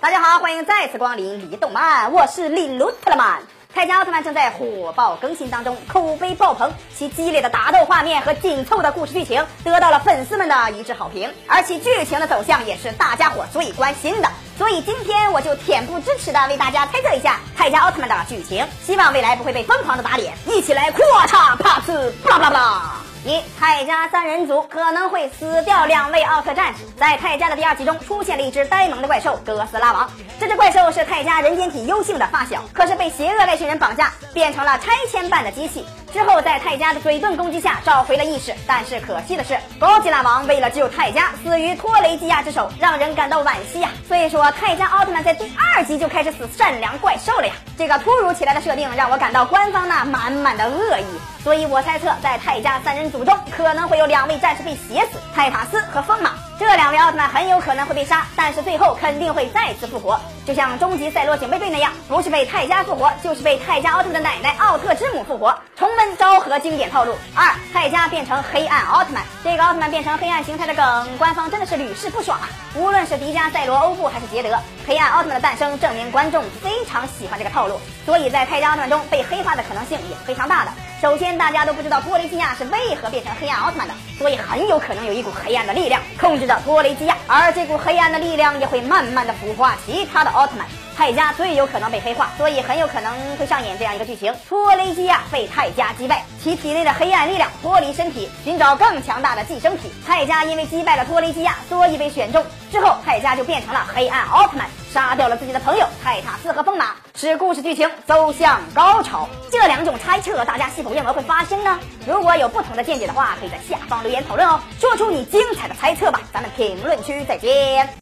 大家好，欢迎再次光临李动漫，我是李鲁特曼。泰迦奥特曼正在火爆更新当中，口碑爆棚，其激烈的打斗画面和紧凑的故事剧情得到了粉丝们的一致好评，而其剧情的走向也是大家伙最关心的。所以今天我就恬不知耻的为大家猜测一下泰迦奥特曼的剧情，希望未来不会被疯狂的打脸，一起来扩嚓啪呲，不啦不啦不啦。一泰迦三人组可能会死掉两位奥特战士。在泰迦的第二集中，出现了一只呆萌的怪兽哥斯拉王。这只怪兽是泰迦人间体优幸的发小，可是被邪恶外星人绑架，变成了拆迁办的机器。之后在泰迦的嘴遁攻击下找回了意识，但是可惜的是，高吉拉王为了救泰迦，死于托雷基亚之手，让人感到惋惜呀。所以说，泰迦奥特曼在第二集就开始死善良怪兽了呀。这个突如其来的设定让我感到官方那满满的恶意，所以我猜测在泰迦三人。组中可能会有两位战士被写死，泰塔斯和风马这两位奥特曼很有可能会被杀，但是最后肯定会再次复活，就像终极赛罗警备队那样，不是被泰迦复活，就是被泰迦奥特曼的奶奶奥特之母复活，重温昭和经典套路。二，泰迦变成黑暗奥特曼，这个奥特曼变成黑暗形态的梗，官方真的是屡试不爽啊！无论是迪迦、赛罗、欧布还是捷德，黑暗奥特曼的诞生证明观众非常喜欢这个套路，所以在泰迦奥特曼中被黑化的可能性也是非常大的。首先，大家都不知道托雷基亚是为何变成黑暗奥特曼的，所以很有可能有一股黑暗的力量控制着托雷基亚，而这股黑暗的力量也会慢慢的腐化其他的奥特曼。泰迦最有可能被黑化，所以很有可能会上演这样一个剧情：托雷基亚被泰迦击败，其体内的黑暗力量脱离身体，寻找更强大的寄生体。泰迦因为击败了托雷基亚，所以被选中。之后，泰迦就变成了黑暗奥特曼，杀掉了自己的朋友泰塔斯和风马，使故事剧情走向高潮。这两种猜测，大家是否认为会发生呢？如果有不同的见解的话，可以在下方留言讨论哦，说出你精彩的猜测吧。咱们评论区再见。